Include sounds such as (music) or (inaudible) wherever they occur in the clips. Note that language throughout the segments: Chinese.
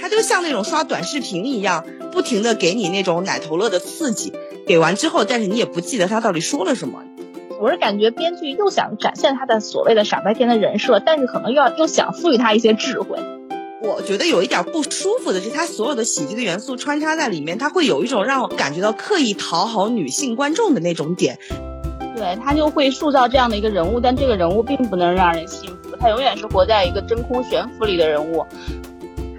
它就像那种刷短视频一样，不停的给你那种奶头乐的刺激，给完之后，但是你也不记得他到底说了什么。我是感觉编剧又想展现他的所谓的傻白甜的人设，但是可能又要又想赋予他一些智慧。我觉得有一点不舒服的是，他所有的喜剧的元素穿插在里面，他会有一种让我感觉到刻意讨好女性观众的那种点。对他就会塑造这样的一个人物，但这个人物并不能让人信服，他永远是活在一个真空悬浮里的人物。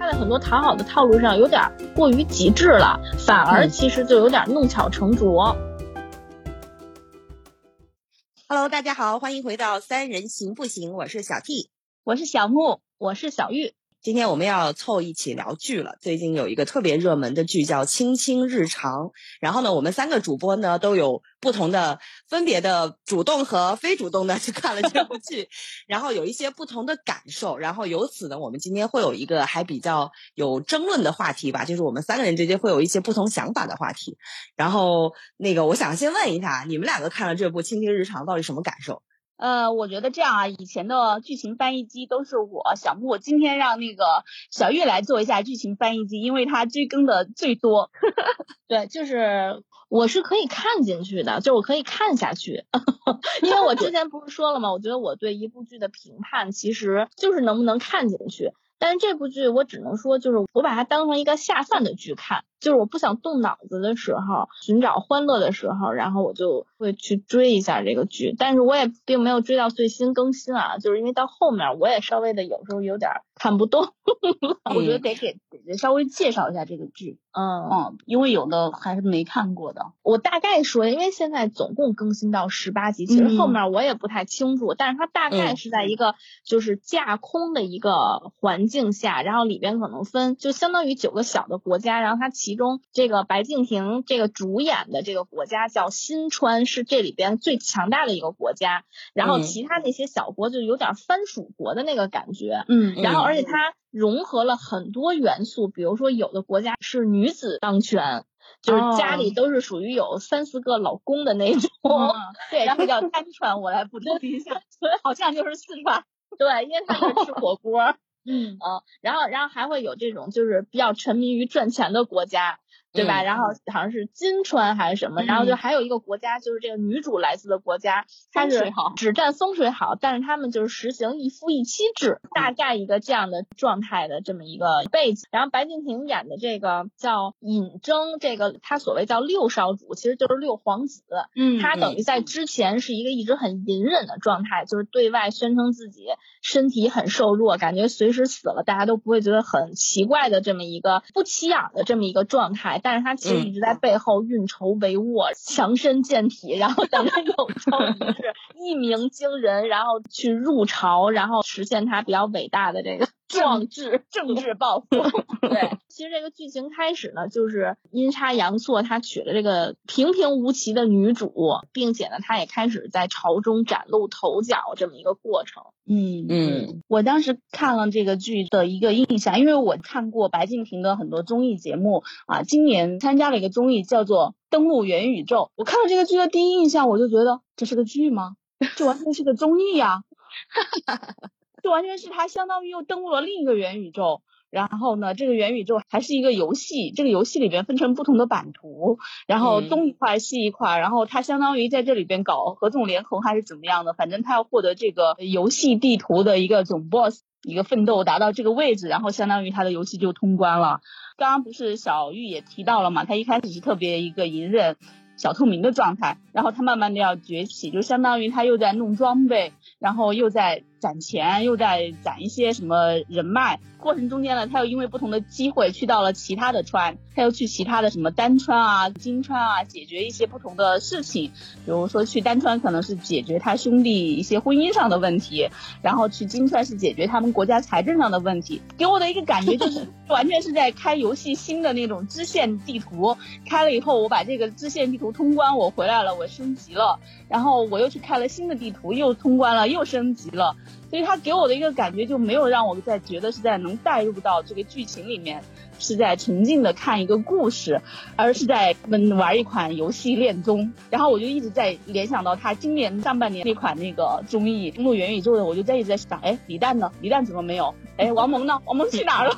他的很多讨好的套路上有点过于极致了，反而其实就有点弄巧成拙。Hello，大家好，欢迎回到三人行不行？我是小 T，我是小木，我是小玉。今天我们要凑一起聊剧了。最近有一个特别热门的剧叫《卿卿日常》，然后呢，我们三个主播呢都有不同的、分别的主动和非主动的去看了这部剧，(laughs) 然后有一些不同的感受。然后由此呢，我们今天会有一个还比较有争论的话题吧，就是我们三个人之间会有一些不同想法的话题。然后那个，我想先问一下，你们两个看了这部《卿卿日常》到底什么感受？呃，我觉得这样啊，以前的剧情翻译机都是我小木，今天让那个小玉来做一下剧情翻译机，因为他追更的最多。(laughs) 对，就是我是可以看进去的，就我可以看下去，(laughs) 因为我之前不是说了吗？我觉得我对一部剧的评判其实就是能不能看进去。但是这部剧我只能说，就是我把它当成一个下饭的剧看。就是我不想动脑子的时候，寻找欢乐的时候，然后我就会去追一下这个剧。但是我也并没有追到最新更新啊，就是因为到后面我也稍微的有时候有点看不懂。(laughs) 我觉得得给得稍微介绍一下这个剧，嗯嗯，因为有的还是没看过的。我大概说，因为现在总共更新到十八集，其实后面我也不太清楚，但是它大概是在一个就是架空的一个环境下，然后里边可能分就相当于九个小的国家，然后它其其中，这个白敬亭这个主演的这个国家叫新川，是这里边最强大的一个国家。然后其他那些小国就有点藩属国的那个感觉。嗯，然后而且它融合了很多元素，比如说有的国家是女子当权，就是家里都是属于有三四个老公的那种。(laughs) 对，然后叫单传，我来补充一下，(laughs) 好像就是四川。对，因为他们吃火锅。(laughs) 嗯啊，然后然后还会有这种就是比较沉迷于赚钱的国家。对吧？然后好像是金川还是什么，然后就还有一个国家，就是这个女主来自的国家，它是只占风水好，但是他们就是实行一夫一妻制，大概一个这样的状态的这么一个背景。然后白敬亭演的这个叫尹征，这个他所谓叫六少主，其实就是六皇子。嗯，他等于在之前是一个一直很隐忍的状态，就是对外宣称自己身体很瘦弱，感觉随时死了大家都不会觉得很奇怪的这么一个不起眼的这么一个状态。但是他其实一直在背后运筹帷幄，强身健体，然后等他有朝一日一鸣惊人，然后去入朝，然后实现他比较伟大的这个。壮志政 (laughs) 治抱负，(laughs) 对，其实这个剧情开始呢，就是阴差阳错，他娶了这个平平无奇的女主，并且呢，他也开始在朝中崭露头角这么一个过程。嗯嗯，我当时看了这个剧的一个印象，因为我看过白敬亭的很多综艺节目啊，今年参加了一个综艺叫做《登陆元宇宙》，我看了这个剧的第一印象，我就觉得这是个剧吗？这完全是个综艺呀！(laughs) 这完全是他相当于又登陆了另一个元宇宙，然后呢，这个元宇宙还是一个游戏，这个游戏里边分成不同的版图，然后东一块西一块，然后他相当于在这里边搞合纵连横还是怎么样的，反正他要获得这个游戏地图的一个总 boss，一个奋斗达到这个位置，然后相当于他的游戏就通关了。刚刚不是小玉也提到了嘛，他一开始是特别一个隐忍。小透明的状态，然后他慢慢的要崛起，就相当于他又在弄装备，然后又在攒钱，又在攒一些什么人脉。过程中间呢，他又因为不同的机会去到了其他的川，他又去其他的什么丹川啊、金川啊，解决一些不同的事情。比如说去丹川可能是解决他兄弟一些婚姻上的问题，然后去金川是解决他们国家财政上的问题。给我的一个感觉就是 (laughs) 完全是在开游戏新的那种支线地图，开了以后我把这个支线地图通关，我回来了，我升级了，然后我又去开了新的地图，又通关了，又升级了。所以他给我的一个感觉就没有让我在觉得是在能带入到这个剧情里面，是在沉浸的看一个故事，而是在嗯玩一款游戏恋综。然后我就一直在联想到他今年上半年那款那个综艺《登陆元宇宙》的，我就在一直在想，哎，李诞呢？李诞怎么没有？哎，王蒙呢？王蒙去哪儿了？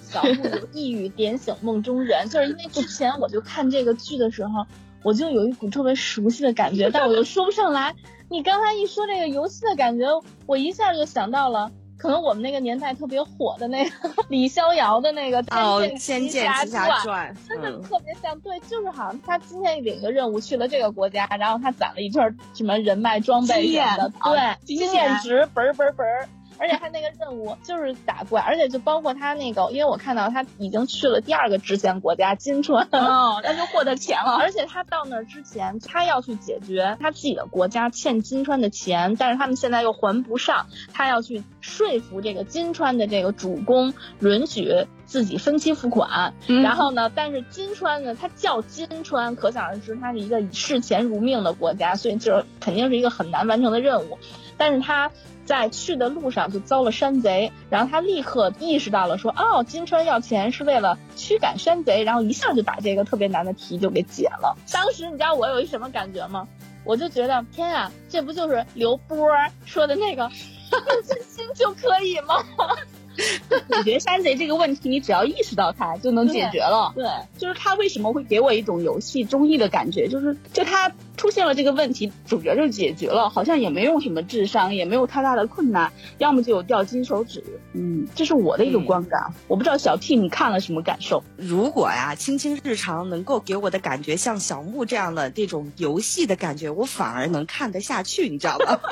小木有一语点醒梦中人，就是因为之前我就看这个剧的时候，我就有一股特别熟悉的感觉，但我又说不上来。你刚才一说这个游戏的感觉，我一下就想到了。可能我们那个年代特别火的那个李逍遥的那个《仙剑奇侠传》，真的特别像。对，就是好像他今天领个任务去了这个国家，然后他攒了一圈什么人脉装备什么的，对，经验值嘣嘣嘣。而且他那个任务就是打怪，而且就包括他那个，因为我看到他已经去了第二个支线国家金川，哦，那就获得钱了。而且他到那儿之前，他要去解决他自己的国家欠金川的钱，但是他们现在又还不上，他要去说服这个金川的这个主公允许自己分期付款。然后呢，但是金川呢，他叫金川，可想而知，他是一个以视钱如命的国家，所以就是肯定是一个很难完成的任务。但是他。在去的路上就遭了山贼，然后他立刻意识到了，说哦，金川要钱是为了驱赶山贼，然后一下就把这个特别难的题就给解了。当时你知道我有一什么感觉吗？我就觉得天啊，这不就是刘波说的那个 (laughs) 真心就可以吗？(laughs) 解决山贼这个问题，你只要意识到它就能解决了。对，就是他为什么会给我一种游戏综艺的感觉？就是就他出现了这个问题，主角就解决了，好像也没用什么智商，也没有太大的困难，要么就有掉金手指。嗯，这是我的一个观感。我不知道小 T 你看了什么感受？如果呀，青青日常能够给我的感觉像小木这样的这种游戏的感觉，我反而能看得下去，你知道吗？(laughs)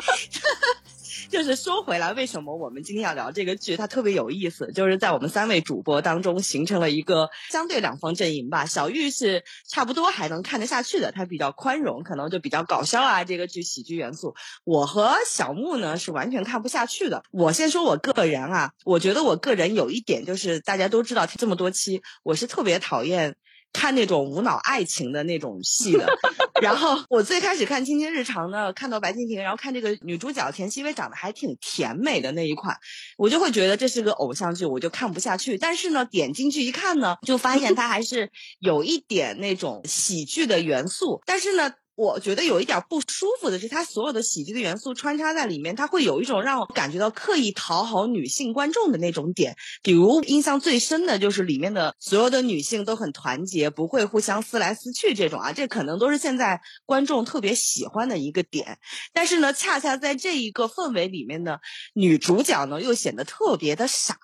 就是说回来，为什么我们今天要聊这个剧？它特别有意思，就是在我们三位主播当中形成了一个相对两方阵营吧。小玉是差不多还能看得下去的，她比较宽容，可能就比较搞笑啊，这个剧喜剧元素。我和小木呢是完全看不下去的。我先说我个人啊，我觉得我个人有一点就是大家都知道，这么多期我是特别讨厌。看那种无脑爱情的那种戏的，(laughs) 然后我最开始看《青青日常》呢，看到白敬亭，然后看这个女主角田曦薇长得还挺甜美的那一款，我就会觉得这是个偶像剧，我就看不下去。但是呢，点进去一看呢，就发现它还是有一点那种喜剧的元素，但是呢。我觉得有一点不舒服的是，它所有的喜剧的元素穿插在里面，它会有一种让我感觉到刻意讨好女性观众的那种点。比如印象最深的就是里面的所有的女性都很团结，不会互相撕来撕去这种啊，这可能都是现在观众特别喜欢的一个点。但是呢，恰恰在这一个氛围里面呢，女主角呢又显得特别的傻。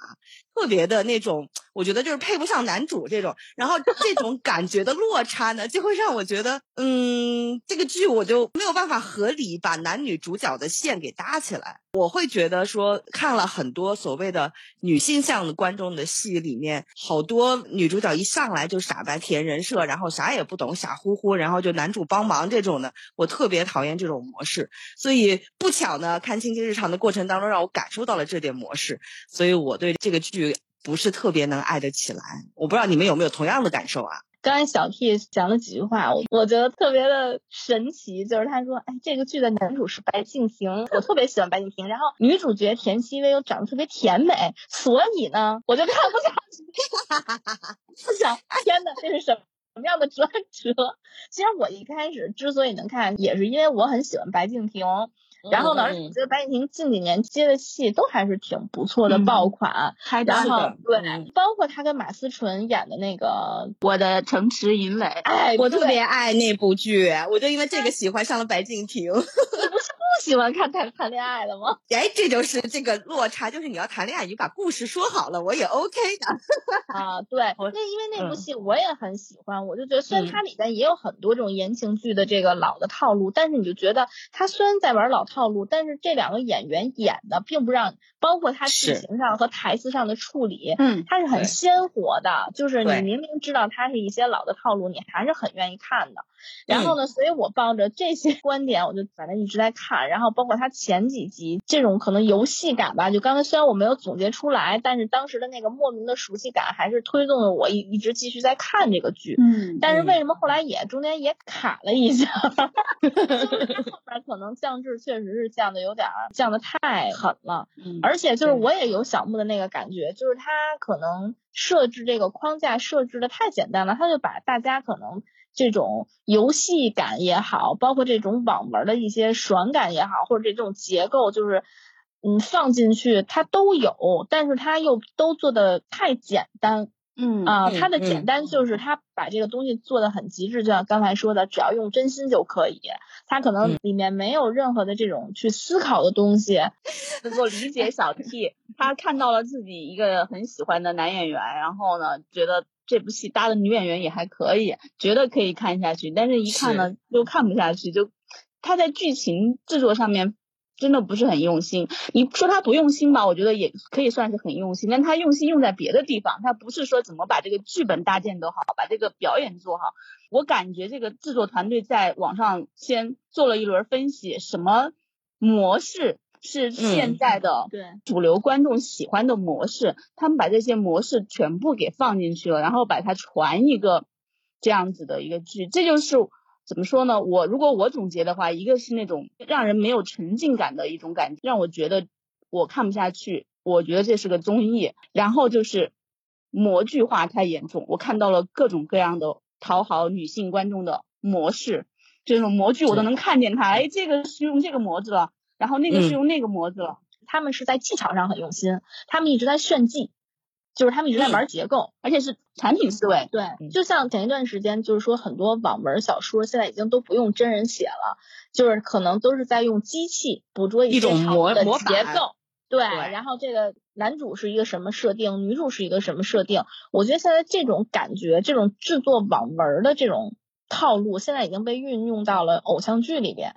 特别的那种，我觉得就是配不上男主这种，然后这种感觉的落差呢，就会让我觉得，嗯，这个剧我就没有办法合理把男女主角的线给搭起来。我会觉得说，看了很多所谓的女性向的观众的戏里面，好多女主角一上来就傻白甜人设，然后啥也不懂，傻乎乎，然后就男主帮忙这种的，我特别讨厌这种模式。所以不巧呢，看《青青日常》的过程当中，让我感受到了这点模式，所以我对这个剧不是特别能爱得起来。我不知道你们有没有同样的感受啊？刚才小 T 讲了几句话，我我觉得特别的神奇，就是他说，哎，这个剧的男主是白敬亭，我特别喜欢白敬亭，然后女主角田曦薇又长得特别甜美，所以呢，我就看不下去。哈哈哈我想，天呐，这是什什么样的转折？其实我一开始之所以能看，也是因为我很喜欢白敬亭。然后呢？而且我觉得白敬亭近几年接的戏都还是挺不错的爆款。然后对，包括他跟马思纯演的那个《我的城池银垒》，哎，我特别爱那部剧，我就因为这个喜欢上了白敬亭。(laughs) 不喜欢看谈谈恋爱的吗？哎，这就是这个落差，就是你要谈恋爱，你把故事说好了，我也 OK 的。(laughs) 啊，对，那因为那部戏我也很喜欢，我就觉得虽然它里边也有很多这种言情剧的这个老的套路，但是你就觉得它虽然在玩老套路，但是这两个演员演的并不让，包括他剧情上和台词上的处理，嗯，他是很鲜活的，就是你明明知道他是一些老的套路，你还是很愿意看的。然后呢，所以我抱着这些 (laughs) 观点，我就反正一直在看。然后包括他前几集这种可能游戏感吧，就刚才虽然我没有总结出来，但是当时的那个莫名的熟悉感还是推动了我一一直继续在看这个剧。嗯。但是为什么后来也中间也卡了一下？(laughs) 就是后边可能降智确实是降的有点降的太狠了。嗯。而且就是我也有小木的那个感觉，就是他可能设置这个框架设置的太简单了，他就把大家可能。这种游戏感也好，包括这种网文的一些爽感也好，或者这种结构，就是嗯放进去，它都有，但是它又都做的太简单。嗯啊，它的简单就是它把这个东西做的很极致，就像刚才说的，只要用真心就可以。它可能里面没有任何的这种去思考的东西。能够理解小 T，(laughs) 他看到了自己一个很喜欢的男演员，然后呢，觉得这部戏搭的女演员也还可以，觉得可以看下去，但是一看呢又看不下去，就他在剧情制作上面。真的不是很用心，你说他不用心吧，我觉得也可以算是很用心，但他用心用在别的地方，他不是说怎么把这个剧本搭建得好，把这个表演做好。我感觉这个制作团队在网上先做了一轮分析，什么模式是现在的对主流观众喜欢的模式，他们把这些模式全部给放进去了，然后把它传一个这样子的一个剧，这就是。怎么说呢？我如果我总结的话，一个是那种让人没有沉浸感的一种感觉，让我觉得我看不下去。我觉得这是个综艺。然后就是模具化太严重，我看到了各种各样的讨好女性观众的模式，这种模具我都能看见它。哎，这个是用这个模子了，然后那个是用那个模子了。他们是在技巧上很用心，他们一直在炫技。就是他们一直在玩结构，而且是产品思维。对，就像前一段时间，就是说很多网文小说现在已经都不用真人写了，就是可能都是在用机器捕捉一种模的结构。对，然后这个男主是一个什么设定，女主是一个什么设定？我觉得现在这种感觉，这种制作网文的这种套路，现在已经被运用到了偶像剧里边。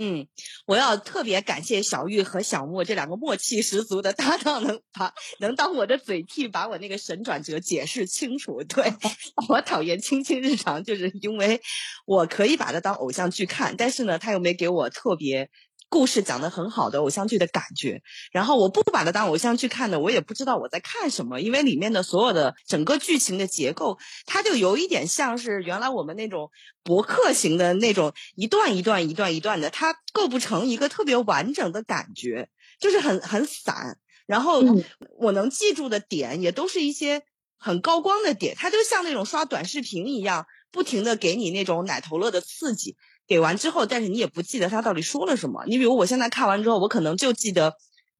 嗯，我要特别感谢小玉和小莫这两个默契十足的搭档，能把能当我的嘴替，把我那个神转折解释清楚。对 (laughs) 我讨厌《青青日常》，就是因为我可以把它当偶像剧看，但是呢，他又没给我特别。故事讲得很好的偶像剧的感觉，然后我不把它当偶像剧看的，我也不知道我在看什么，因为里面的所有的整个剧情的结构，它就有一点像是原来我们那种博客型的那种一段一段一段一段的，它构不成一个特别完整的感觉，就是很很散。然后我能记住的点也都是一些很高光的点，它就像那种刷短视频一样，不停的给你那种奶头乐的刺激。给完之后，但是你也不记得他到底说了什么。你比如我现在看完之后，我可能就记得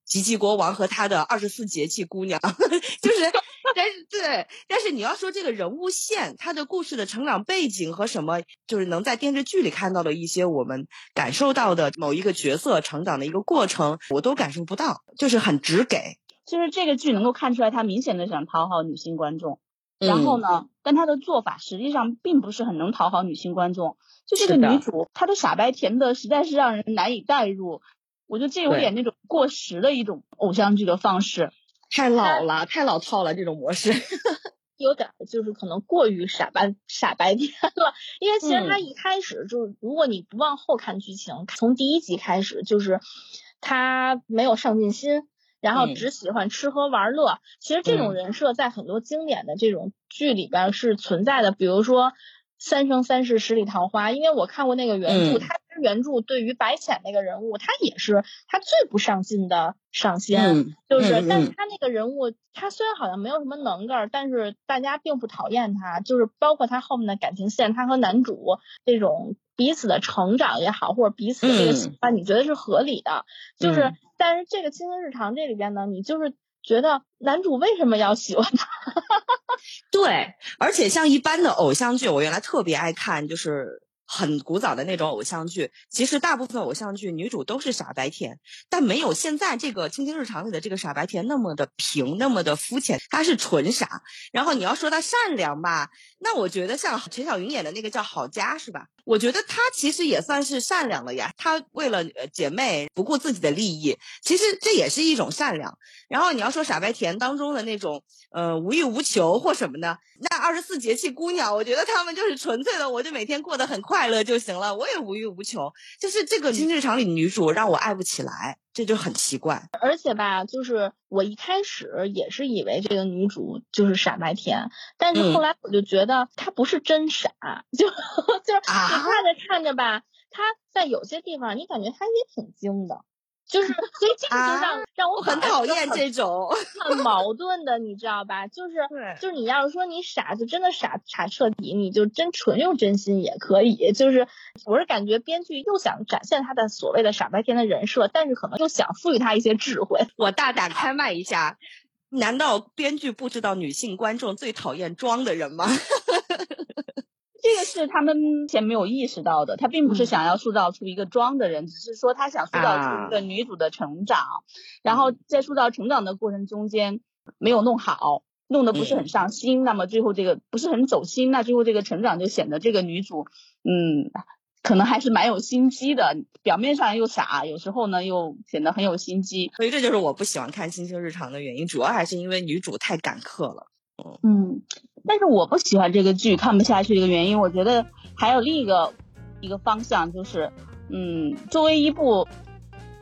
吉吉国王和他的二十四节气姑娘，(laughs) 就是，但是对，但是你要说这个人物线，他的故事的成长背景和什么，就是能在电视剧里看到的一些我们感受到的某一个角色成长的一个过程，我都感受不到，就是很直给。就是这个剧能够看出来，他明显的想讨好女性观众，然后呢，但他的做法实际上并不是很能讨好女性观众。就这个女主，她的傻白甜的实在是让人难以代入，我觉得这有点那种过时的一种偶像剧的方式，太老了，太老套了这种模式，(laughs) 有点就是可能过于傻白傻白甜了。因为其实他一开始就是，如果你不往后看剧情，从第一集开始就是他没有上进心，然后只喜欢吃喝玩乐。其实这种人设在很多经典的这种剧里边是存在的，比如说。三生三世十里桃花，因为我看过那个原著，它原著对于白浅那个人物，他也是他最不上进的上仙，就是，但是他那个人物，他虽然好像没有什么能干，但是大家并不讨厌他，就是包括他后面的感情线，他和男主这种彼此的成长也好，或者彼此的这个喜欢，你觉得是合理的，就是，但是这个《青春日常》这里边呢，你就是觉得男主为什么要喜欢他？(laughs) 对，而且像一般的偶像剧，我原来特别爱看，就是很古早的那种偶像剧。其实大部分偶像剧女主都是傻白甜，但没有现在这个《青青日常》里的这个傻白甜那么的平，那么的肤浅。她是纯傻。然后你要说她善良吧，那我觉得像陈小云演的那个叫郝佳，是吧？我觉得她其实也算是善良了呀。她为了姐妹不顾自己的利益，其实这也是一种善良。然后你要说傻白甜当中的那种。呃，无欲无求或什么的，那二十四节气姑娘，我觉得她们就是纯粹的，我就每天过得很快乐就行了，我也无欲无求。就是这个新剧场里的女主让我爱不起来，这就很奇怪。而且吧，就是我一开始也是以为这个女主就是傻白甜，但是后来我就觉得她不是真傻，就就是你看着看着吧，她在有些地方你感觉她也挺精的。就是，所以这个就让让我很讨厌这种很矛盾的，你知道吧？就是就是你要是说你傻，就真的傻傻彻底，你就真纯用真心也可以。就是我是感觉编剧又想展现他的所谓的傻白甜的人设，但是可能又想赋予他一些智慧。(laughs) 我大胆开麦一下，难道编剧不知道女性观众最讨厌装的人吗？(laughs) 这个是他们前没有意识到的，他并不是想要塑造出一个装的人，只是说他想塑造出一个女主的成长，然后在塑造成长的过程中间没有弄好，弄得不是很上心，那么最后这个不是很走心，那最后这个成长就显得这个女主，嗯，可能还是蛮有心机的，表面上又傻，有时候呢又显得很有心机，所以这就是我不喜欢看《星星日常》的原因，主要还是因为女主太赶客了。嗯，但是我不喜欢这个剧，看不下去的一个原因，我觉得还有另一个一个方向，就是嗯，作为一部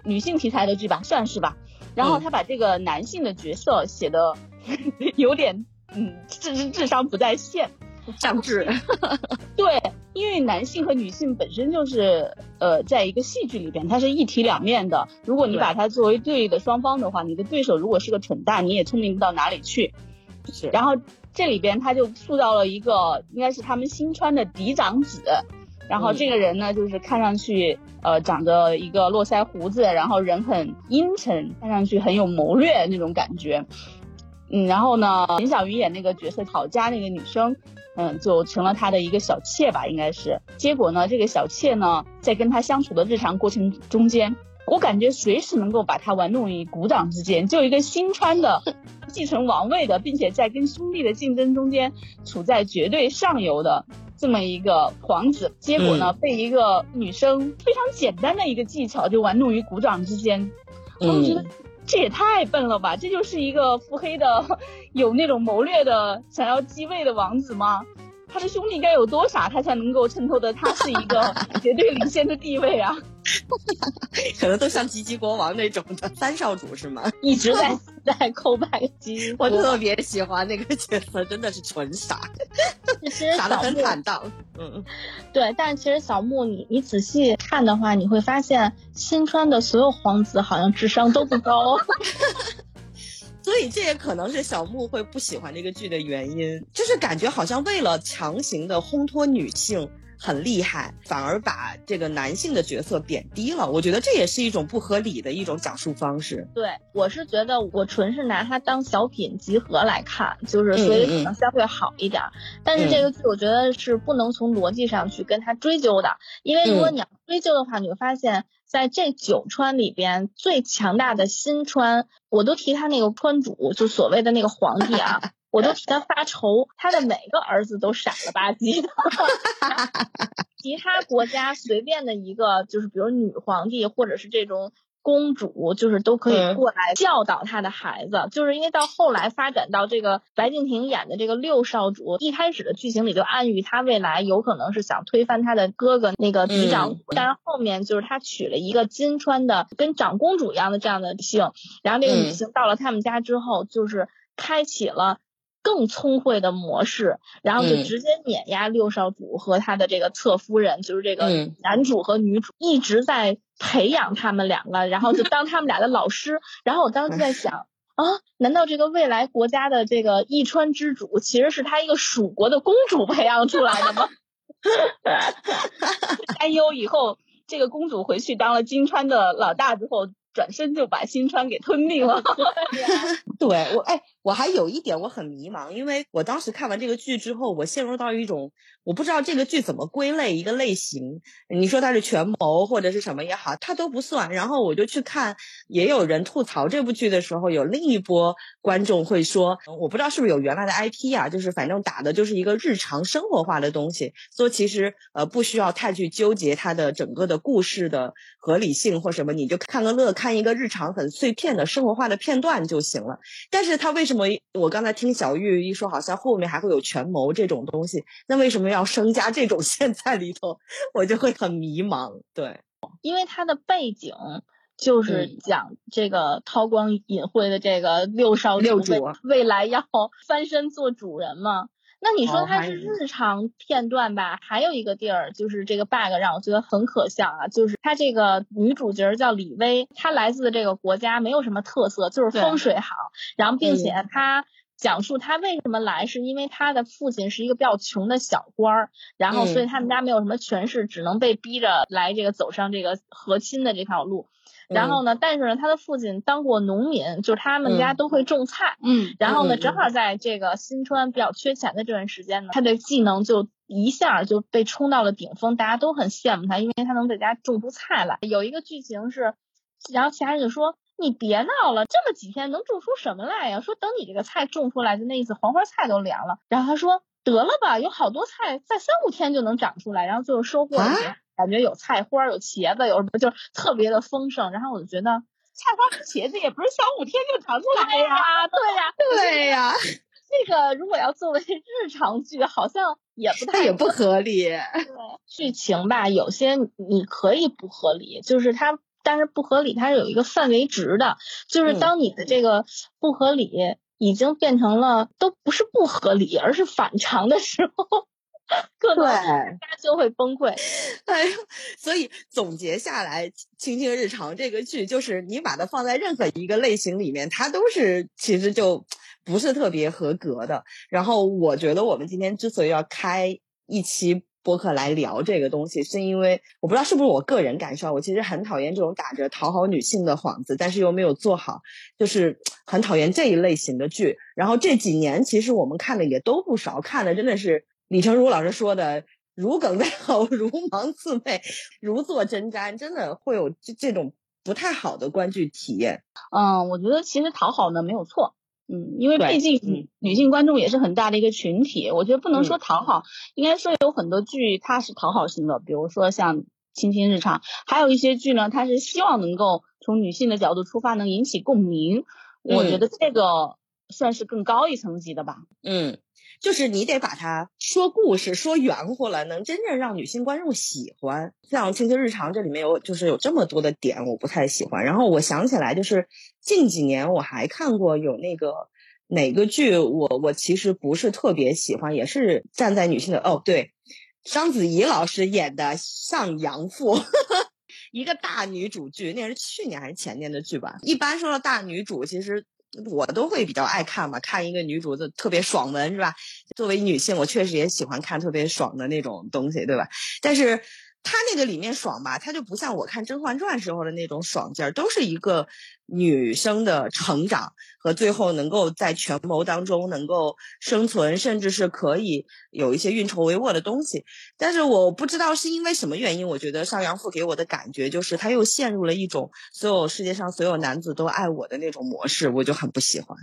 女性题材的剧吧，算是吧。然后他把这个男性的角色写的 (laughs) 有点嗯智智商不在线，上智。对，因为男性和女性本身就是呃，在一个戏剧里边，它是一体两面的。如果你把它作为对立的双方的话，你的对手如果是个蠢蛋，你也聪明不到哪里去。是，然后这里边他就塑造了一个应该是他们新川的嫡长子，然后这个人呢就是看上去呃长着一个络腮胡子，然后人很阴沉，看上去很有谋略那种感觉，嗯，然后呢林小鱼演那个角色郝佳那个女生，嗯，就成了他的一个小妾吧，应该是，结果呢这个小妾呢在跟他相处的日常过程中间。我感觉随时能够把他玩弄于股掌之间，就一个新川的继承王位的，并且在跟兄弟的竞争中间处在绝对上游的这么一个皇子，结果呢被一个女生非常简单的一个技巧就玩弄于股掌之间，我觉得这也太笨了吧！这就是一个腹黑的、有那种谋略的、想要继位的王子吗？他的兄弟该有多傻，他才能够衬托的他是一个绝对领先的地位啊？(laughs) 可能都像吉吉国王那种的三少主是吗？一直在在扣拜吉，我特别喜欢那个角色，真的是纯傻，傻的很坦荡。嗯，对，但其实小木，你你仔细看的话，你会发现新川的所有皇子好像智商都不高。(laughs) 所以这也可能是小木会不喜欢这个剧的原因，就是感觉好像为了强行的烘托女性很厉害，反而把这个男性的角色贬低了。我觉得这也是一种不合理的一种讲述方式。对，我是觉得我纯是拿它当小品集合来看，就是所以可能相对好一点。但是这个剧我觉得是不能从逻辑上去跟他追究的，因为如果你要追究的话，你会发现。在这九川里边，最强大的新川，我都提他那个川主，就所谓的那个皇帝啊，我都替他发愁。他的每个儿子都傻了吧唧的，(laughs) 其他国家随便的一个，就是比如女皇帝或者是这种。公主就是都可以过来教导她的孩子，就是因为到后来发展到这个白敬亭演的这个六少主，一开始的剧情里就暗喻他未来有可能是想推翻他的哥哥那个嫡长，但是后面就是他娶了一个金川的跟长公主一样的这样的女性，然后这个女性到了他们家之后，就是开启了更聪慧的模式，然后就直接碾压六少主和他的这个侧夫人，就是这个男主和女主一直在。培养他们两个，然后就当他们俩的老师。然后我当时在想 (laughs) 啊，难道这个未来国家的这个一川之主，其实是他一个蜀国的公主培养出来的吗？(laughs) 担忧以后这个公主回去当了金川的老大之后。转身就把新川给吞并了。(laughs) 对我，哎，我还有一点我很迷茫，因为我当时看完这个剧之后，我陷入到一种我不知道这个剧怎么归类一个类型。你说它是权谋或者是什么也好，它都不算。然后我就去看，也有人吐槽这部剧的时候，有另一波观众会说，我不知道是不是有原来的 IP 啊，就是反正打的就是一个日常生活化的东西，所以其实呃不需要太去纠结它的整个的故事的合理性或什么，你就看个乐看。一个日常很碎片的生活化的片段就行了，但是他为什么？我刚才听小玉一说，好像后面还会有权谋这种东西，那为什么要生加这种 (laughs) 线在里头？我就会很迷茫。对，因为它的背景就是讲这个韬光隐晦的这个六少六主未来要翻身做主人嘛。那你说它是日常片段吧？还有一个地儿就是这个 bug 让我觉得很可笑啊，就是它这个女主角叫李薇，她来自的这个国家没有什么特色，就是风水好，然后并且她讲述她为什么来，是因为她的父亲是一个比较穷的小官儿，然后所以他们家没有什么权势，只能被逼着来这个走上这个和亲的这条路。然后呢？但是呢，他的父亲当过农民，就是他们家都会种菜。嗯。然后呢，正好在这个新川比较缺钱的这段时间呢，他的技能就一下就被冲到了顶峰，大家都很羡慕他，因为他能在家种出菜来。有一个剧情是，然后其他人就说：“你别闹了，这么几天能种出什么来呀？”说等你这个菜种出来，就那意思，黄花菜都凉了。然后他说：“得了吧，有好多菜在三五天就能长出来。”然后最后收获。感觉有菜花，有茄子，有什么就是特别的丰盛。然后我就觉得菜花和茄子也不是三五天就长出来呀，对呀，对呀。这个如果要作为日常剧，好像也不太也不合理。对，剧情吧，有些你可以不合理，就是它，但是不合理它是有一个范围值的，就是当你的这个不合理已经变成了都不是不合理，而是反常的时候。可能大家就会崩溃。(laughs) 哎呀，所以总结下来，《卿卿日常》这个剧，就是你把它放在任何一个类型里面，它都是其实就不是特别合格的。然后我觉得我们今天之所以要开一期播客来聊这个东西，是因为我不知道是不是我个人感受，我其实很讨厌这种打着讨好女性的幌子，但是又没有做好，就是很讨厌这一类型的剧。然后这几年其实我们看的也都不少，看的真的是。李成儒老师说的“如鲠在喉，如芒刺背，如坐针毡”，真的会有这这种不太好的观剧体验。嗯，我觉得其实讨好呢没有错，嗯，因为毕竟女性观众也是很大的一个群体，我觉得不能说讨好，应该说有很多剧它是讨好型的，比如说像《青青日常》，还有一些剧呢，它是希望能够从女性的角度出发，能引起共鸣。我觉得这个算是更高一层级的吧。嗯。就是你得把它说故事说圆乎了，能真正让女性观众喜欢。像《青青日常》这里面有就是有这么多的点，我不太喜欢。然后我想起来，就是近几年我还看过有那个哪个剧，我我其实不是特别喜欢，也是站在女性的哦，对，章子怡老师演的《上阳赋》，一个大女主剧，那是去年还是前年的剧吧？一般说到大女主，其实。我都会比较爱看嘛，看一个女主的特别爽文是吧？作为女性，我确实也喜欢看特别爽的那种东西，对吧？但是。他那个里面爽吧，他就不像我看《甄嬛传》时候的那种爽劲儿，都是一个女生的成长和最后能够在权谋当中能够生存，甚至是可以有一些运筹帷幄的东西。但是我不知道是因为什么原因，我觉得《上阳赋》给我的感觉就是他又陷入了一种所有世界上所有男子都爱我的那种模式，我就很不喜欢。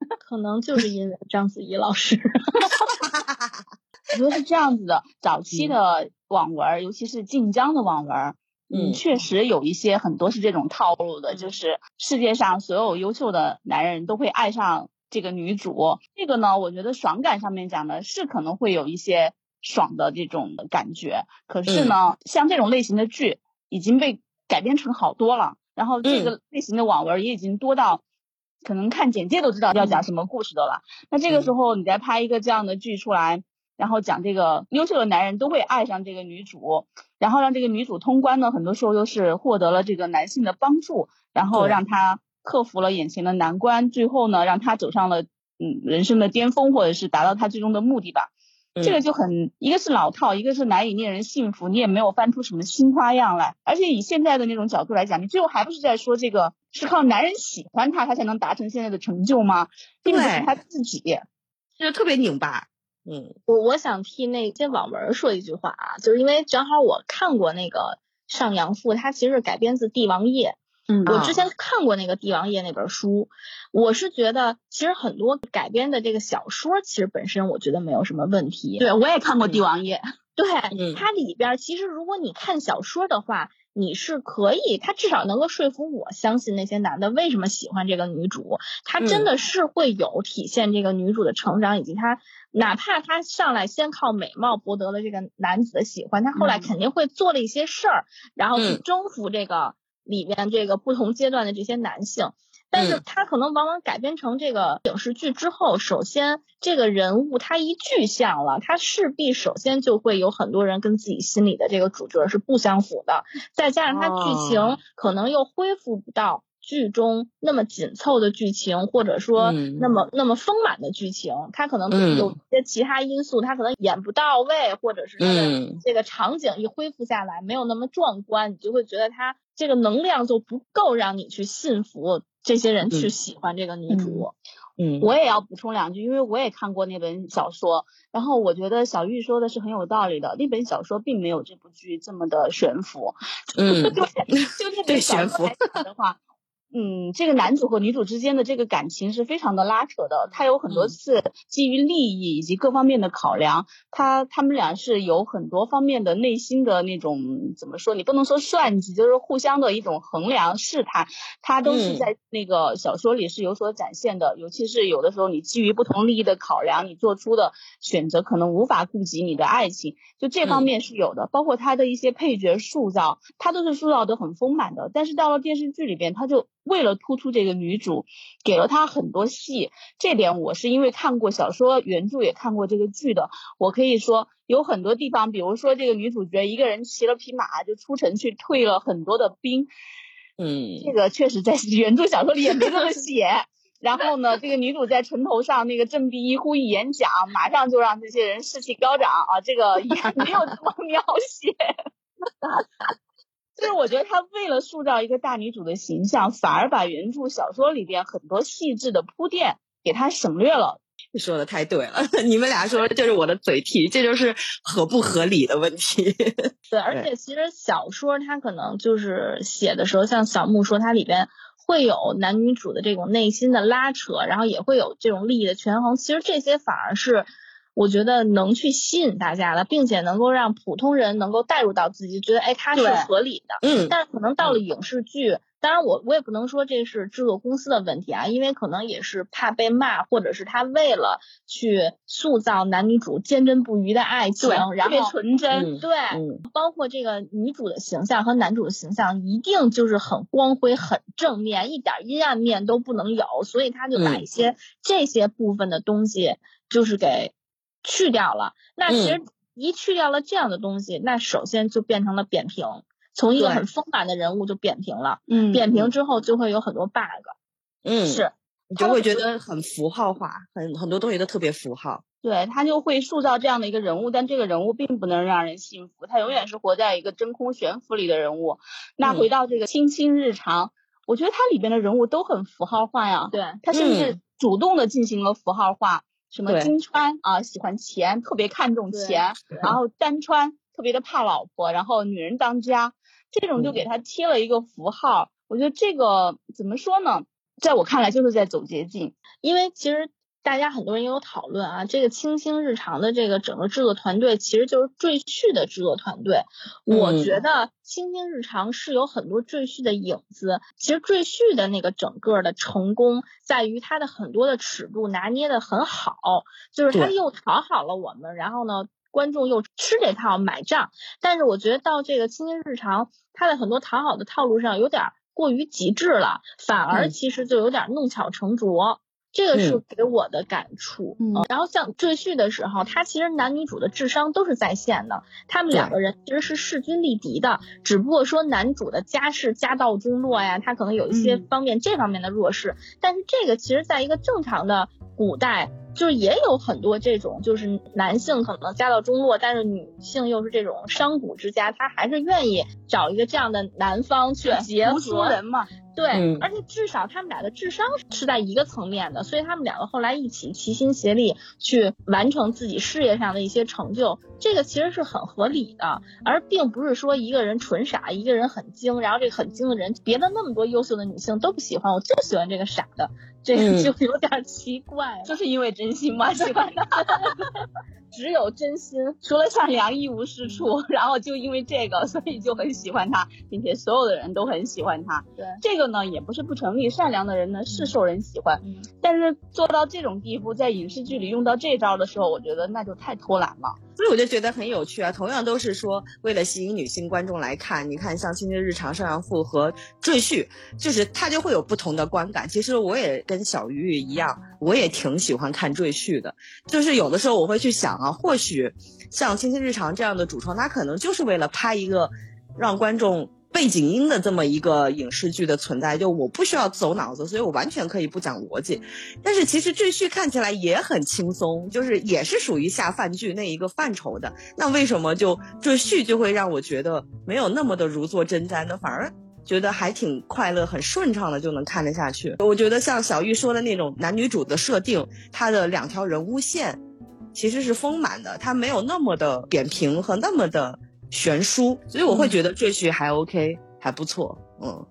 (laughs) 可能就是因为章子怡老师。(laughs) 我觉得是这样子的，早期的网文，尤其是晋江的网文，嗯，确实有一些很多是这种套路的，就是世界上所有优秀的男人都会爱上这个女主。这个呢，我觉得爽感上面讲的是可能会有一些爽的这种感觉，可是呢，像这种类型的剧已经被改编成好多了，然后这个类型的网文也已经多到可能看简介都知道要讲什么故事的了。那这个时候你再拍一个这样的剧出来。然后讲这个优秀的男人都会爱上这个女主，然后让这个女主通关呢，很多时候都是获得了这个男性的帮助，然后让她克服了眼前的难关，最后呢，让她走上了嗯人生的巅峰，或者是达到她最终的目的吧。这个就很一个是老套，一个是难以令人信服，你也没有翻出什么新花样来。而且以现在的那种角度来讲，你最后还不是在说这个是靠男人喜欢他，他才能达成现在的成就吗？并不是他自己，就是特别拧巴。嗯，我我想替那些网文说一句话啊，就是因为正好我看过那个《上阳赋》，它其实是改编自《帝王业》。嗯，我之前看过那个《帝王业》那本书，我是觉得其实很多改编的这个小说，其实本身我觉得没有什么问题。对，我也看过《帝王业》。对，它里边其实如果你看小说的话，你是可以，他至少能够说服我相信那些男的为什么喜欢这个女主，他真的是会有体现这个女主的成长，以及他哪怕他上来先靠美貌博得了这个男子的喜欢，他后来肯定会做了一些事儿，然后去征服这个里面这个不同阶段的这些男性。但是他可能往往改编成这个影视剧之后，首先这个人物他一具象了，他势必首先就会有很多人跟自己心里的这个主角是不相符的，再加上他剧情可能又恢复不到。剧中那么紧凑的剧情，或者说那么那么丰满的剧情，它可能有些其他因素，它可能演不到位，或者是它的这个场景一恢复下来没有那么壮观，你就会觉得它这个能量就不够让你去信服这些人去喜欢这个女主。嗯，我也要补充两句，因为我也看过那本小说，然后我觉得小玉说的是很有道理的。那本小说并没有这部剧这么的悬浮。(laughs) 嗯，对，就那 (laughs) 本小说来讲的话。嗯，这个男主和女主之间的这个感情是非常的拉扯的。他有很多次基于利益以及各方面的考量，他他们俩是有很多方面的内心的那种怎么说？你不能说算计，就是互相的一种衡量试探。他都是在那个小说里是有所展现的。尤其是有的时候你基于不同利益的考量，你做出的选择可能无法顾及你的爱情，就这方面是有的。包括他的一些配角塑造，他都是塑造的很丰满的。但是到了电视剧里边，他就。为了突出这个女主，给了她很多戏，这点我是因为看过小说原著，也看过这个剧的，我可以说有很多地方，比如说这个女主角一个人骑了匹马就出城去退了很多的兵，嗯，这个确实在 (laughs) 原著小说里也没这么写。(laughs) 然后呢，这个女主在城头上那个振臂一呼一演讲，马上就让这些人士气高涨啊，这个也 (laughs) 没有这么描写。就是我觉得他为了塑造一个大女主的形象，反而把原著小说里边很多细致的铺垫给他省略了。说的太对了，(laughs) 你们俩说就是我的嘴替，这就是合不合理的问题。(laughs) 对，而且其实小说它可能就是写的时候，像小木说，它里边会有男女主的这种内心的拉扯，然后也会有这种利益的权衡。其实这些反而是。我觉得能去吸引大家的，并且能够让普通人能够带入到自己，觉得哎，它是合理的。嗯。但是可能到了影视剧，当然我我也不能说这是制作公司的问题啊，因为可能也是怕被骂，或者是他为了去塑造男女主坚贞不渝的爱情，然后纯真。对。包括这个女主的形象和男主的形象一定就是很光辉、很正面，一点阴暗面都不能有，所以他就把一些这些部分的东西就是给。去掉了，那其实一去掉了这样的东西，那首先就变成了扁平，从一个很丰满的人物就扁平了。嗯，扁平之后就会有很多 bug。嗯，是，你就会觉得很符号化，很很多东西都特别符号。对他就会塑造这样的一个人物，但这个人物并不能让人信服，他永远是活在一个真空悬浮里的人物。那回到这个亲亲日常，我觉得它里边的人物都很符号化呀。对，他甚至主动的进行了符号化。什么金川啊，喜欢钱，特别看重钱，然后单川特别的怕老婆，然后女人当家，这种就给他贴了一个符号。我觉得这个怎么说呢，在我看来就是在走捷径，因为其实。大家很多人也有讨论啊，这个《青青日常》的这个整个制作团队其实就是《赘婿》的制作团队。我觉得《青青日常》是有很多《赘婿》的影子。其实《赘婿》的那个整个的成功在于它的很多的尺度拿捏的很好，就是它又讨好了我们，然后呢，观众又吃这套买账。但是我觉得到这个《青青日常》，它的很多讨好的套路上有点过于极致了，反而其实就有点弄巧成拙。这个是给我的感触，嗯，然后像赘婿的时候，他其实男女主的智商都是在线的，他们两个人其实是势均力敌的，只不过说男主的家世家道中落呀，他可能有一些方面这方面的弱势，但是这个其实在一个正常的古代。就是也有很多这种，就是男性可能家道中落，但是女性又是这种商贾之家，他还是愿意找一个这样的男方去结合。读书人嘛，对，而且至少他们俩的智商是在一个层面的，所以他们两个后来一起齐心协力去完成自己事业上的一些成就，这个其实是很合理的，而并不是说一个人纯傻，一个人很精，然后这个很精的人，别的那么多优秀的女性都不喜欢，我就喜欢这个傻的。这个就有点奇怪，就是因为真心嘛，喜欢他，(laughs) 只有真心，除了善良一无是处。然后就因为这个，所以就很喜欢他，并且所有的人都很喜欢他。对，这个呢也不是不成立，善良的人呢是受人喜欢，但是做到这种地步，在影视剧里用到这招的时候，我觉得那就太偷懒了。所以我就觉得很有趣啊。同样都是说为了吸引女性观众来看，你看像《卿卿日常》《上阳赋》和《赘婿》，就是它就会有不同的观感。其实我也跟小鱼一样，我也挺喜欢看《赘婿》的。就是有的时候我会去想啊，或许像《卿卿日常》这样的主创，他可能就是为了拍一个让观众。背景音的这么一个影视剧的存在，就我不需要走脑子，所以我完全可以不讲逻辑。但是其实赘婿看起来也很轻松，就是也是属于下饭剧那一个范畴的。那为什么就赘婿就会让我觉得没有那么的如坐针毡呢？反而觉得还挺快乐、很顺畅的就能看得下去。我觉得像小玉说的那种男女主的设定，他的两条人物线其实是丰满的，他没有那么的扁平和那么的。悬殊，所以我会觉得赘婿还 OK，还不错，嗯。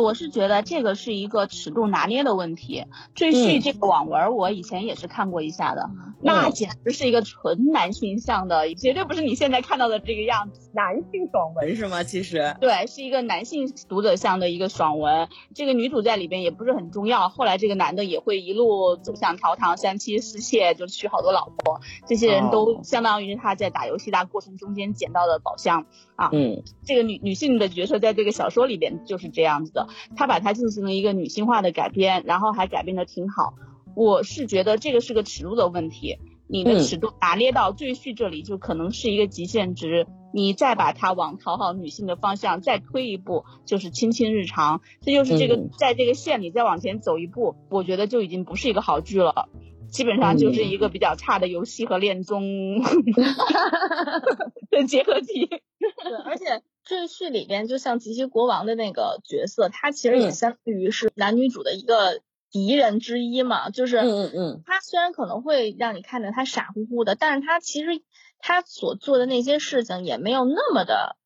我是觉得这个是一个尺度拿捏的问题。赘婿这个网文，我以前也是看过一下的，那简直是一个纯男性向的，绝对不是你现在看到的这个样子。男性爽文是吗？其实对，是一个男性读者向的一个爽文。这个女主在里边也不是很重要，后来这个男的也会一路走向朝堂，三妻四妾，就娶好多老婆。这些人都相当于他在打游戏的过程中间捡到的宝箱啊。嗯，这个女女性的角色在这个小说里边就是这样子的。她把它进行了一个女性化的改编，然后还改编的挺好。我是觉得这个是个尺度的问题，你的尺度拿捏到赘婿这里就可能是一个极限值，你再把它往讨好女性的方向再推一步，就是亲亲日常，这就是这个在这个线里再往前走一步，我觉得就已经不是一个好剧了，基本上就是一个比较差的游戏和恋综的结合体。(laughs) 对，而且。赘婿里边，就像吉吉国王的那个角色，他其实也相当于是男女主的一个敌人之一嘛。就是，嗯嗯嗯，他虽然可能会让你看着他傻乎乎的，但是他其实他所做的那些事情也没有那么的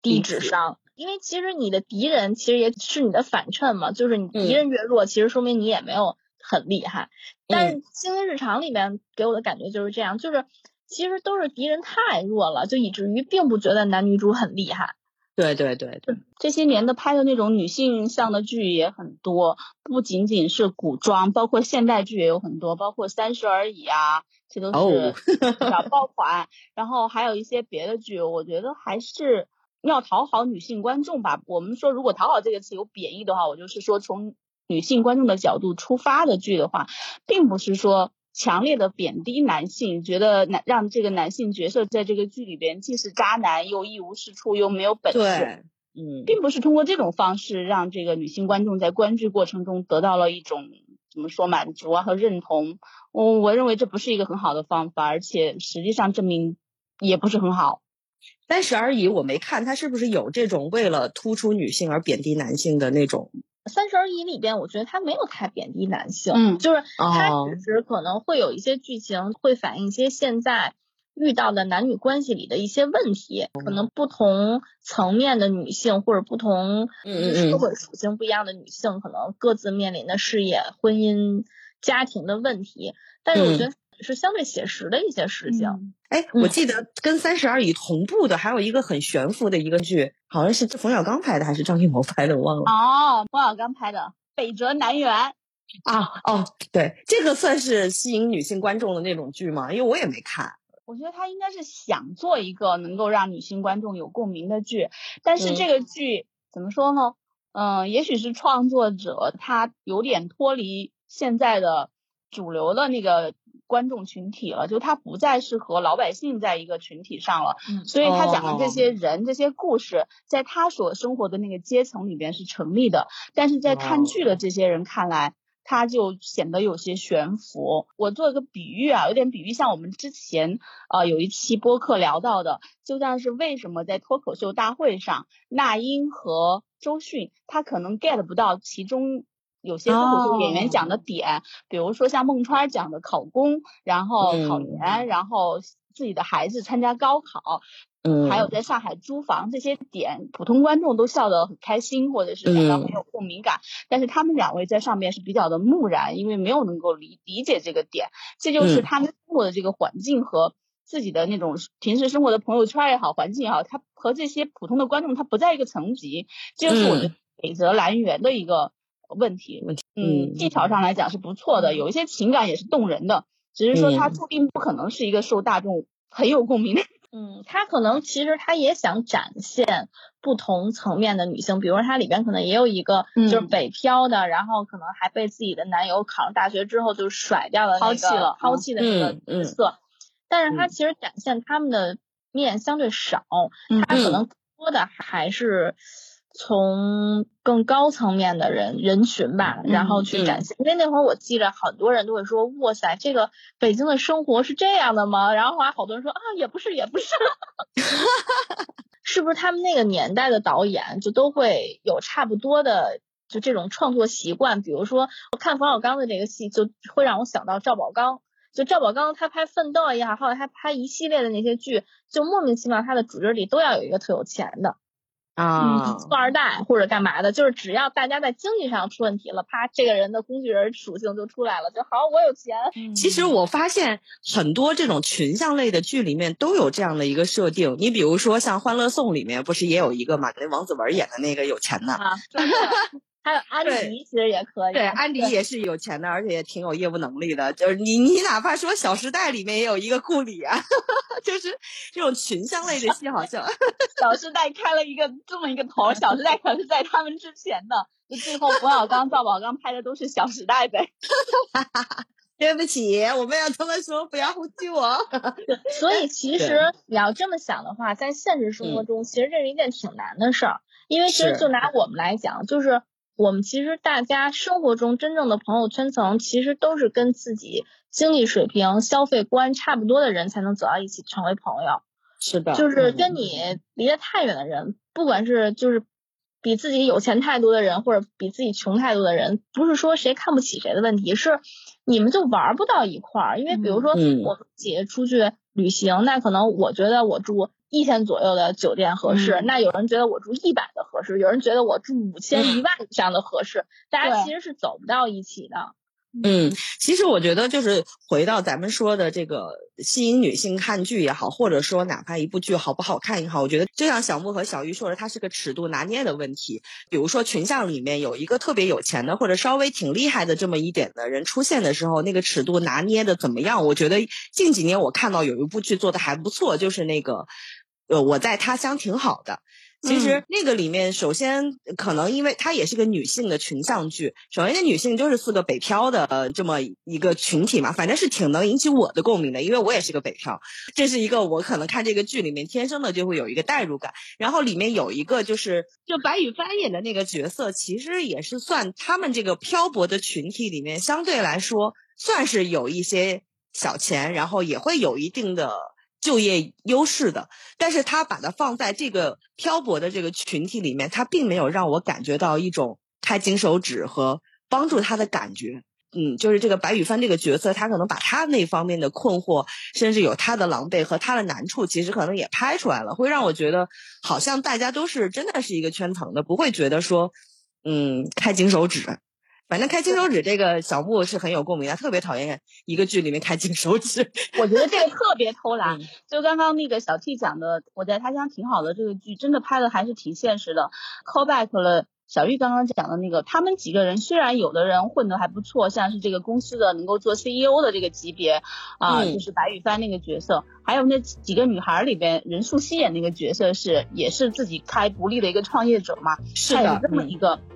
低智商。因为其实你的敌人其实也是你的反衬嘛，就是你敌人越弱，其实说明你也没有很厉害。但是《新日常》里面给我的感觉就是这样，就是。其实都是敌人太弱了，就以至于并不觉得男女主很厉害。对对对对，这些年的拍的那种女性向的剧也很多，不仅仅是古装，包括现代剧也有很多，包括《三十而已》啊，这都是 (laughs) 小爆款。然后还有一些别的剧，我觉得还是要讨好女性观众吧。我们说如果“讨好”这个词有贬义的话，我就是说从女性观众的角度出发的剧的话，并不是说。强烈的贬低男性，觉得男让这个男性角色在这个剧里边既是渣男又一无是处又没有本事，嗯，并不是通过这种方式让这个女性观众在观剧过程中得到了一种怎么说满足啊和认同，我我认为这不是一个很好的方法，而且实际上证明也不是很好。三十而已，我没看他是不是有这种为了突出女性而贬低男性的那种。三十而已里边，我觉得他没有太贬低男性，嗯，就是他只是可能会有一些剧情会反映一些现在遇到的男女关系里的一些问题，可能不同层面的女性或者不同社会属性不一样的女性，可能各自面临的事业、婚姻、家庭的问题，但是我觉得。是相对写实的一些事情。哎，我记得跟《三十而已》同步的还有一个很悬浮的一个剧，好像是冯小刚拍的还是张艺谋拍的，我忘了。哦，冯小刚拍的《北辙南辕》啊，哦，对，这个算是吸引女性观众的那种剧吗？因为我也没看。我觉得他应该是想做一个能够让女性观众有共鸣的剧，但是这个剧怎么说呢？嗯，也许是创作者他有点脱离现在的主流的那个。观众群体了，就他不再是和老百姓在一个群体上了，所以他讲的这些人、这些故事，在他所生活的那个阶层里边是成立的，但是在看剧的这些人看来，他就显得有些悬浮。我做一个比喻啊，有点比喻，像我们之前啊有一期播客聊到的，就像是为什么在脱口秀大会上，那英和周迅他可能 get 不到其中。有些脱口秀演员讲的点，比如说像孟川讲的考公，然后考研，然后自己的孩子参加高考，嗯，还有在上海租房这些点，普通观众都笑得很开心，或者是感到很有共鸣感。但是他们两位在上面是比较的木然，因为没有能够理理解这个点。这就是他们生活的这个环境和自己的那种平时生活的朋友圈也好，环境也好，他和这些普通的观众他不在一个层级。这就是我的北泽兰园的一个。问题，嗯，技巧上来讲是不错的，有一些情感也是动人的，只是说它注定不可能是一个受大众很有共鸣的。(laughs) 嗯，他可能其实他也想展现不同层面的女性，比如说他里边可能也有一个就是北漂的，然后可能还被自己的男友考上大学之后就甩掉了，抛弃了，抛弃的那个角色。但是他其实展现他们的面相对少，他可能多的还是。从更高层面的人人群吧，然后去展现。因为那会儿我记着很多人都会说：“哇塞，这个北京的生活是这样的吗？”然后后来好多人说：“啊，也不是，也不是。(laughs) ”是不是他们那个年代的导演就都会有差不多的就这种创作习惯？比如说，我看冯小刚的这个戏，就会让我想到赵宝刚。就赵宝刚他拍《奋斗》也好，后来他拍一系列的那些剧，就莫名其妙他的主角里都要有一个特有钱的。啊，富二代或者干嘛的，就是只要大家在经济上出问题了，啪，这个人的工具人属性就出来了，就好，我有钱。其实我发现很多这种群像类的剧里面都有这样的一个设定，你比如说像《欢乐颂》里面不是也有一个嘛，那王子文演的那个有钱的。还有安迪其实也可以，对，(laughs) 安迪也是有钱的，而且也挺有业务能力的。就是你，你哪怕说《小时代》里面也有一个顾里啊，(laughs) 就是这种群像类的戏，好像《(laughs) 小时代》开了一个这么一个头，《小时代》可是在他们之前的。就最后冯小刚、赵宝刚拍的都是《小时代》呗。对不起，我们要这么说，不要呼吸我。所以其实你要这么想的话，在现实生活中，其实这是一件挺难的事儿。因为其实就拿我们来讲，就是。我们其实大家生活中真正的朋友圈层，其实都是跟自己经济水平、消费观差不多的人才能走到一起成为朋友。是的，就是跟你离得太远的人，不管是就是比自己有钱太多的人，或者比自己穷太多的人，不是说谁看不起谁的问题，是你们就玩不到一块儿。因为比如说我们姐出去旅行，那可能我觉得我住。一千左右的酒店合适，那有人觉得我住一百的合适，有人觉得我住五千一万以上的合适，大家其实是走不到一起的。嗯，其实我觉得就是回到咱们说的这个吸引女性看剧也好，或者说哪怕一部剧好不好看也好，我觉得就像小木和小玉说的，它是个尺度拿捏的问题。比如说群像里面有一个特别有钱的，或者稍微挺厉害的这么一点的人出现的时候，那个尺度拿捏的怎么样？我觉得近几年我看到有一部剧做的还不错，就是那个。呃，我在他乡挺好的。其实那个里面，首先可能因为它也是个女性的群像剧，首先那女性就是四个北漂的这么一个群体嘛，反正是挺能引起我的共鸣的，因为我也是个北漂，这是一个我可能看这个剧里面天生的就会有一个代入感。然后里面有一个就是就白宇帆演的那个角色，其实也是算他们这个漂泊的群体里面相对来说算是有一些小钱，然后也会有一定的。就业优势的，但是他把它放在这个漂泊的这个群体里面，他并没有让我感觉到一种开金手指和帮助他的感觉。嗯，就是这个白羽帆这个角色，他可能把他那方面的困惑，甚至有他的狼狈和他的难处，其实可能也拍出来了，会让我觉得好像大家都是真的是一个圈层的，不会觉得说，嗯，开金手指。反正开金手指这个小布是很有共鸣的，特别讨厌一个剧里面开金手指。我觉得这个特别偷懒。就刚刚那个小 T 讲的，我在他乡挺好的这个剧，真的拍的还是挺现实的。Call back 了小玉刚刚讲的那个，他们几个人虽然有的人混得还不错，像是这个公司的能够做 CEO 的这个级别啊，就是白羽帆那个角色，还有那几个女孩里边，任素汐演那个角色是也是自己开独立的一个创业者嘛，是的，这么一个。嗯，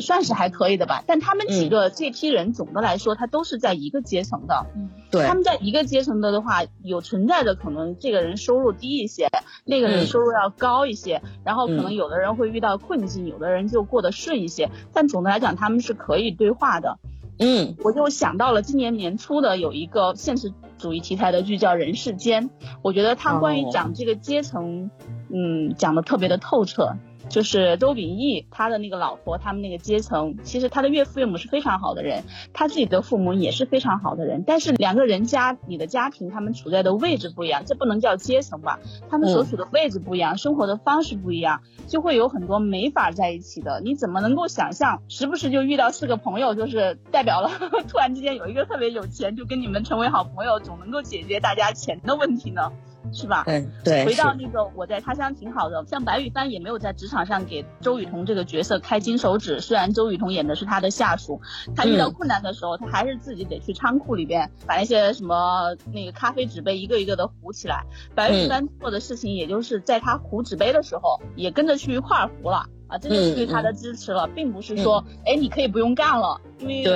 算是还可以的吧。但他们几个这批人总的来说，他都是在一个阶层的。嗯，对。他们在一个阶层的的话，有存在的可能，这个人收入低一些，那个人收入要高一些，然后可能有的人会遇到困境，有的人就过得顺一些。但总的来讲，他们是可以对话的。嗯，我就想到了今年年初的有一个现实主义题材的剧叫《人世间》，我觉得他关于讲这个阶层，嗯，讲的特别的透彻。就是周秉义他的那个老婆，他们那个阶层，其实他的岳父岳母是非常好的人，他自己的父母也是非常好的人，但是两个人家你的家庭，他们处在的位置不一样，这不能叫阶层吧？他们所处的位置不一样，生活的方式不一样，就会有很多没法在一起的。你怎么能够想象，时不时就遇到四个朋友，就是代表了 (laughs) 突然之间有一个特别有钱，就跟你们成为好朋友，总能够解决大家钱的问题呢？是吧？嗯，对。回到那个我在他乡挺好的，像白羽帆也没有在职场上给周雨彤这个角色开金手指，虽然周雨彤演的是他的下属，他遇到困难的时候，他还是自己得去仓库里边把那些什么那个咖啡纸杯一个一个的糊起来。白羽帆做的事情，也就是在他糊纸杯的时候，也跟着去一块糊了。啊，这就是对他的支持了，并不是说，哎，你可以不用干了，因为对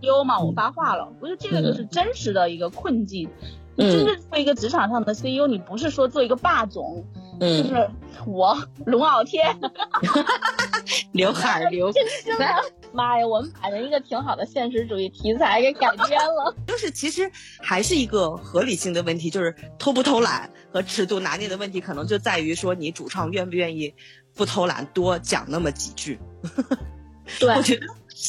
CEO 嘛，我发话了。我觉得这个就是真实的一个困境。你真正做一个职场上的 CEO，你不是说做一个霸总，就是我龙傲天，(laughs) 刘海刘，(laughs) 妈呀，我们把人一个挺好的现实主义题材给改编了。(laughs) 就是其实还是一个合理性的问题，就是偷不偷懒和尺度拿捏的问题，可能就在于说你主创愿不愿意。不偷懒，多讲那么几句。对，我觉得，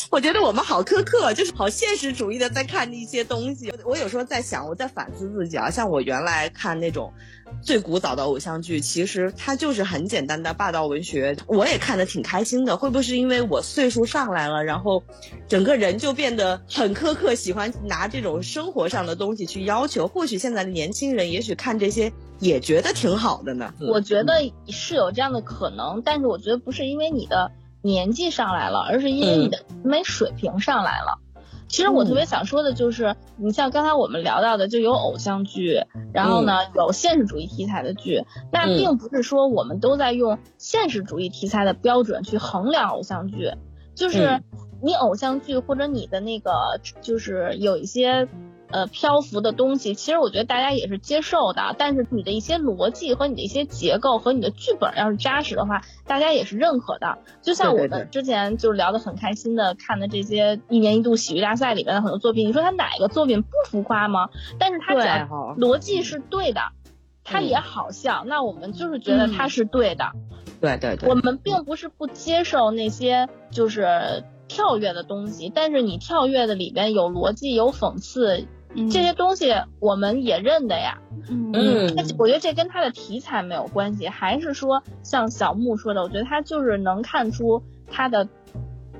我觉得我们好苛刻，就是好现实主义的在看一些东西。我有时候在想，我在反思自己啊。像我原来看那种最古早的偶像剧，其实它就是很简单的霸道文学，我也看得挺开心的。会不会是因为我岁数上来了，然后整个人就变得很苛刻，喜欢拿这种生活上的东西去要求？或许现在的年轻人，也许看这些。也觉得挺好的呢。我觉得是有这样的可能，但是我觉得不是因为你的年纪上来了，而是因为你的审美水平上来了。其实我特别想说的就是，你像刚才我们聊到的，就有偶像剧，然后呢有现实主义题材的剧，那并不是说我们都在用现实主义题材的标准去衡量偶像剧，就是你偶像剧或者你的那个就是有一些。呃，漂浮的东西，其实我觉得大家也是接受的。但是你的一些逻辑和你的一些结构和你的剧本要是扎实的话，大家也是认可的。就像我们之前就聊得很开心的看的这些一年一度喜剧大赛里面的很多作品，你说它哪个作品不浮夸吗？但是它讲逻辑是对的，它也好笑，那我们就是觉得它是对的。对对对。我们并不是不接受那些就是跳跃的东西，但是你跳跃的里边有逻辑，有讽刺。这些东西我们也认的呀，嗯，我觉得这跟他的题材没有关系，还是说像小木说的，我觉得他就是能看出他的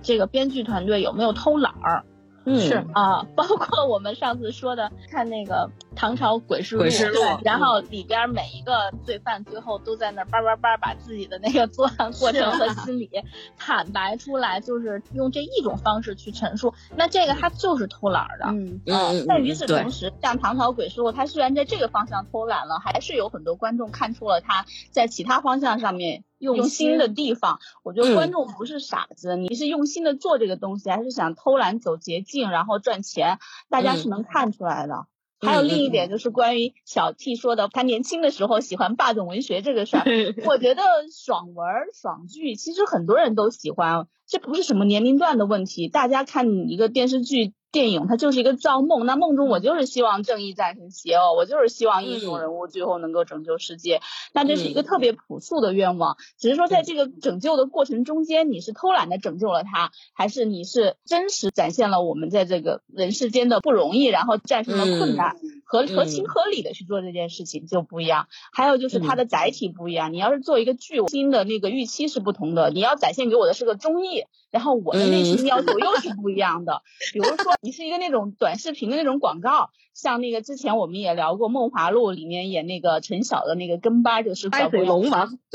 这个编剧团队有没有偷懒儿。是啊，包括我们上次说的看那个唐朝诡事录，然后里边每一个罪犯最后都在那叭叭叭把自己的那个 (laughs) 作案过程和心理坦白出来，就是用这一种方式去陈述。那这个他就是偷懒的，嗯嗯。但与此同时，像唐朝诡事录，他虽然在这个方向偷懒了，还是有很多观众看出了他在其他方向上面。用心的地方，我觉得观众不是傻子，你是用心的做这个东西，还是想偷懒走捷径然后赚钱？大家是能看出来的。还有另一点就是关于小 T 说的，他年轻的时候喜欢霸总文学这个事儿，(laughs) 我觉得爽文爽剧其实很多人都喜欢，这不是什么年龄段的问题。大家看一个电视剧。电影它就是一个造梦，那梦中我就是希望正义战胜邪恶，我就是希望英雄人物最后能够拯救世界，那这是一个特别朴素的愿望。只是说在这个拯救的过程中间，你是偷懒的拯救了他，还是你是真实展现了我们在这个人世间的不容易，然后战胜了困难，合合情合理的去做这件事情就不一样。还有就是它的载体不一样，你要是做一个剧，新的那个预期是不同的，你要展现给我的是个综艺。然后我的内心要求又是不一样的，比如说你是一个那种短视频的那种广告，像那个之前我们也聊过《梦华录》里面演那个陈晓的那个跟班就是歪嘴龙王，(laughs)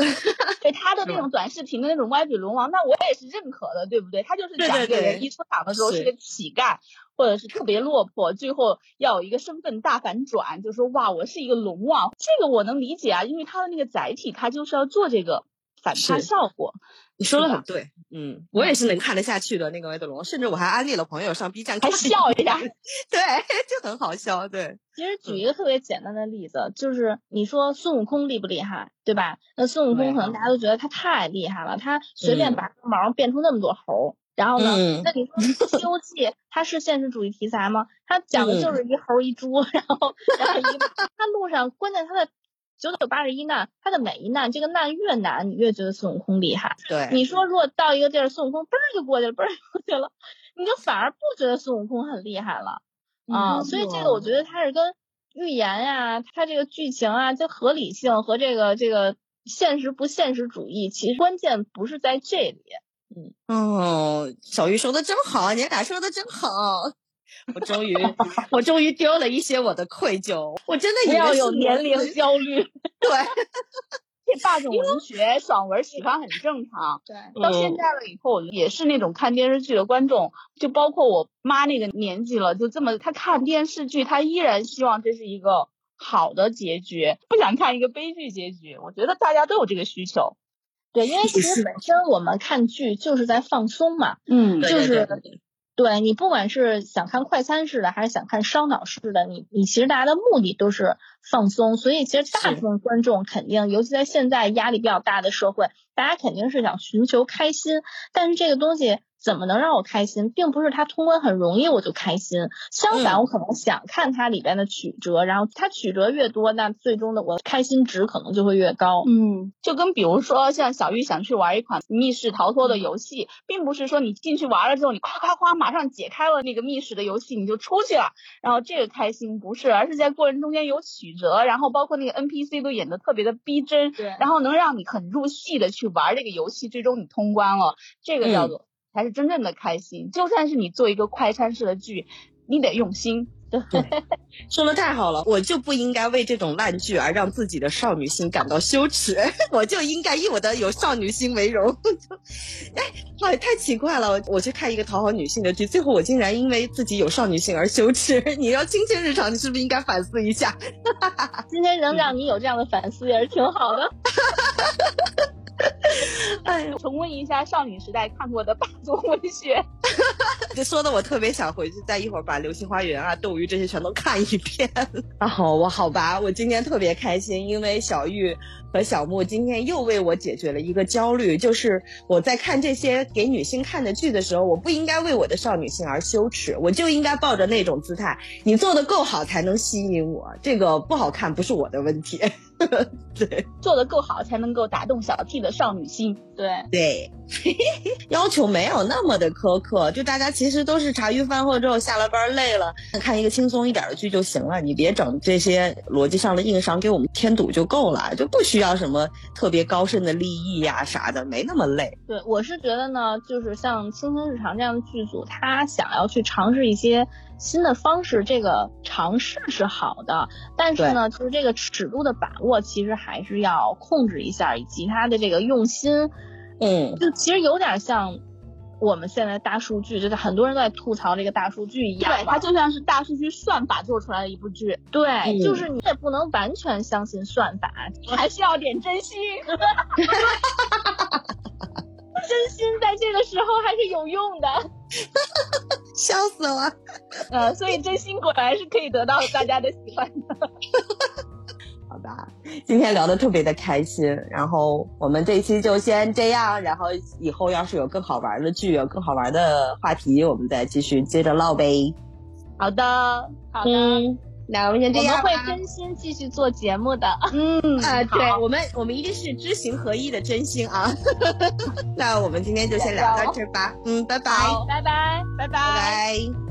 对他的那种短视频的那种歪嘴龙王，那我也是认可的，对不对？他就是讲一个人一出场的时候是个乞丐，或者是特别落魄，最后要有一个身份大反转，就说哇我是一个龙王，这个我能理解啊，因为他的那个载体他就是要做这个反差效果。你说的很对，嗯，我也是能看得下去的那个歪嘴龙，甚至我还安利了朋友上 B 站看，笑一下，(laughs) 对，就很好笑，对。其实举一个特别简单的例子，就是你说孙悟空厉不厉害，对吧？那孙悟空可能大家都觉得他太厉害了，他随便拔个毛变出那么多猴，然后呢，那你说《西游记》(laughs) 它是现实主义题材吗？它讲的就是一猴一猪，然后然后一 (laughs) 他路上，关键他的。九九八十一难，他的每一难，这个难越难，你越觉得孙悟空厉害。对，你说如果到一个地儿，孙悟空嘣儿就过去了，嘣儿过去了，你就反而不觉得孙悟空很厉害了啊。所以这个我觉得它是跟预言呀，它这个剧情啊，这合理性和这个这个现实不现实主义，其实关键不是在这里。嗯，哦，小玉说的真好，你俩说的真好。我终于，(laughs) 我终于丢了一些我的愧疚。我真的不要有年龄焦虑。对，(laughs) 这霸总文学爽文喜欢很正常。对，到现在了以后，也是那种看电视剧的观众，就包括我妈那个年纪了，就这么，她看电视剧，她依然希望这是一个好的结局，不想看一个悲剧结局。我觉得大家都有这个需求。对，因为其实本身我们看剧就是在放松嘛。嗯，就是。对你不管是想看快餐式的，还是想看烧脑式的，你你其实大家的目的都是放松，所以其实大部分观众肯定，尤其在现在压力比较大的社会，大家肯定是想寻求开心，但是这个东西。怎么能让我开心，并不是它通关很容易我就开心，相反我可能想看它里边的曲折，然后它曲折越多，那最终的我开心值可能就会越高。嗯，就跟比如说像小玉想去玩一款密室逃脱的游戏，并不是说你进去玩了之后，你夸夸夸马上解开了那个密室的游戏你就出去了，然后这个开心不是，而是在过程中间有曲折，然后包括那个 NPC 都演的特别的逼真，对，然后能让你很入戏的去玩这个游戏，最终你通关了，这个叫做。才是真正的开心。就算是你做一个快餐式的剧，你得用心。对，说的太好了，我就不应该为这种烂剧而让自己的少女心感到羞耻，(laughs) 我就应该以我的有少女心为荣。(laughs) 哎，太太奇怪了，我去看一个讨好女性的剧，最后我竟然因为自己有少女心而羞耻。(laughs) 你要亲亲日常，你是不是应该反思一下？今天能让你有这样的反思也是挺好的。(laughs) 哎，重温一下少女时代看过的霸总文学，(laughs) 这说的我特别想回去，再一会儿把《流星花园》啊、《斗鱼》这些全都看一遍。然后我好吧，我今天特别开心，因为小玉和小木今天又为我解决了一个焦虑，就是我在看这些给女性看的剧的时候，我不应该为我的少女心而羞耻，我就应该抱着那种姿态，你做的够好才能吸引我，这个不好看不是我的问题。(laughs) 对，做的够好才能够打动小 T 的少女女性。对对，(laughs) 要求没有那么的苛刻，就大家其实都是茶余饭后之后下了班累了，看一个轻松一点的剧就行了。你别整这些逻辑上的硬伤给我们添堵就够了，就不需要什么特别高深的立意呀啥的，没那么累。对，我是觉得呢，就是像《轻松日常》这样的剧组，他想要去尝试一些。新的方式，这个尝试是好的，但是呢，就是这个尺度的把握，其实还是要控制一下，以及他的这个用心，嗯，就其实有点像我们现在大数据，就是很多人都在吐槽这个大数据一样，对，它就像是大数据算法做出来的一部剧，对，就是你也不能完全相信算法，你还是要点真心，真心在这个时候还是有用的。笑死了，呃，所以真心果然是可以得到大家的喜欢的。(laughs) 好吧，今天聊的特别的开心，然后我们这一期就先这样，然后以后要是有更好玩的剧，有更好玩的话题，我们再继续接着唠呗。好的，好的。那我们先这样，我们会真心继续做节目的。嗯 (laughs) 啊，对我们，我们一定是知行合一的真心啊。(laughs) 那我们今天就先聊到这吧。嗯，拜拜，拜拜，拜拜，拜拜。